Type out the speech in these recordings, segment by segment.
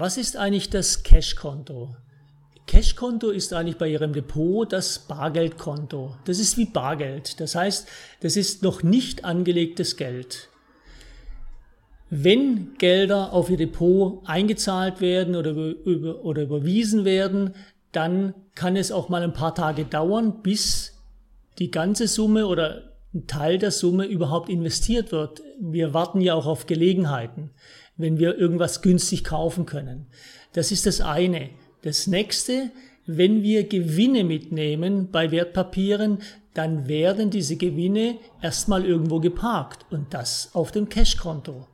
Was ist eigentlich das Cashkonto? Cashkonto ist eigentlich bei Ihrem Depot das Bargeldkonto. Das ist wie Bargeld. Das heißt, das ist noch nicht angelegtes Geld. Wenn Gelder auf Ihr Depot eingezahlt werden oder, über, oder überwiesen werden, dann kann es auch mal ein paar Tage dauern, bis die ganze Summe oder ein Teil der Summe überhaupt investiert wird. Wir warten ja auch auf Gelegenheiten, wenn wir irgendwas günstig kaufen können. Das ist das eine. Das nächste, wenn wir Gewinne mitnehmen bei Wertpapieren, dann werden diese Gewinne erstmal irgendwo geparkt und das auf dem Cashkonto.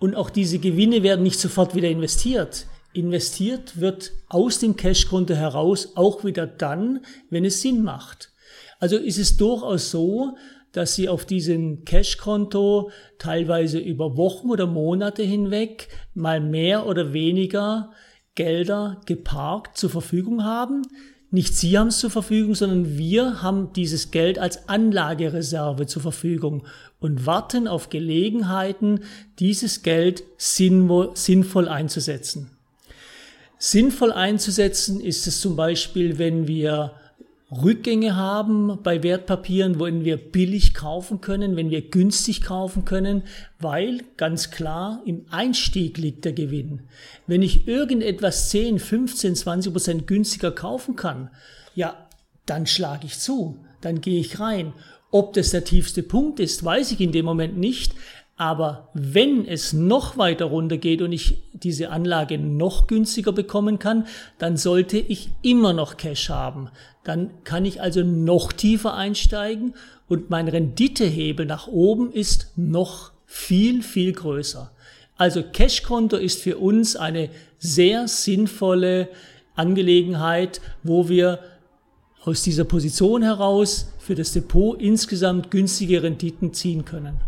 Und auch diese Gewinne werden nicht sofort wieder investiert. Investiert wird aus dem Cashkonto heraus auch wieder dann, wenn es Sinn macht. Also ist es durchaus so, dass Sie auf diesem Cashkonto teilweise über Wochen oder Monate hinweg mal mehr oder weniger Gelder geparkt zur Verfügung haben. Nicht Sie haben es zur Verfügung, sondern wir haben dieses Geld als Anlagereserve zur Verfügung und warten auf Gelegenheiten, dieses Geld sinnvoll einzusetzen. Sinnvoll einzusetzen ist es zum Beispiel, wenn wir Rückgänge haben bei Wertpapieren, wenn wir billig kaufen können, wenn wir günstig kaufen können, weil ganz klar im Einstieg liegt der Gewinn. Wenn ich irgendetwas 10, 15, 20 Prozent günstiger kaufen kann, ja, dann schlage ich zu, dann gehe ich rein. Ob das der tiefste Punkt ist, weiß ich in dem Moment nicht, aber wenn es noch weiter runter geht und ich diese Anlage noch günstiger bekommen kann, dann sollte ich immer noch Cash haben. Dann kann ich also noch tiefer einsteigen und mein Renditehebel nach oben ist noch viel, viel größer. Also Cashkonto ist für uns eine sehr sinnvolle Angelegenheit, wo wir aus dieser Position heraus für das Depot insgesamt günstige Renditen ziehen können.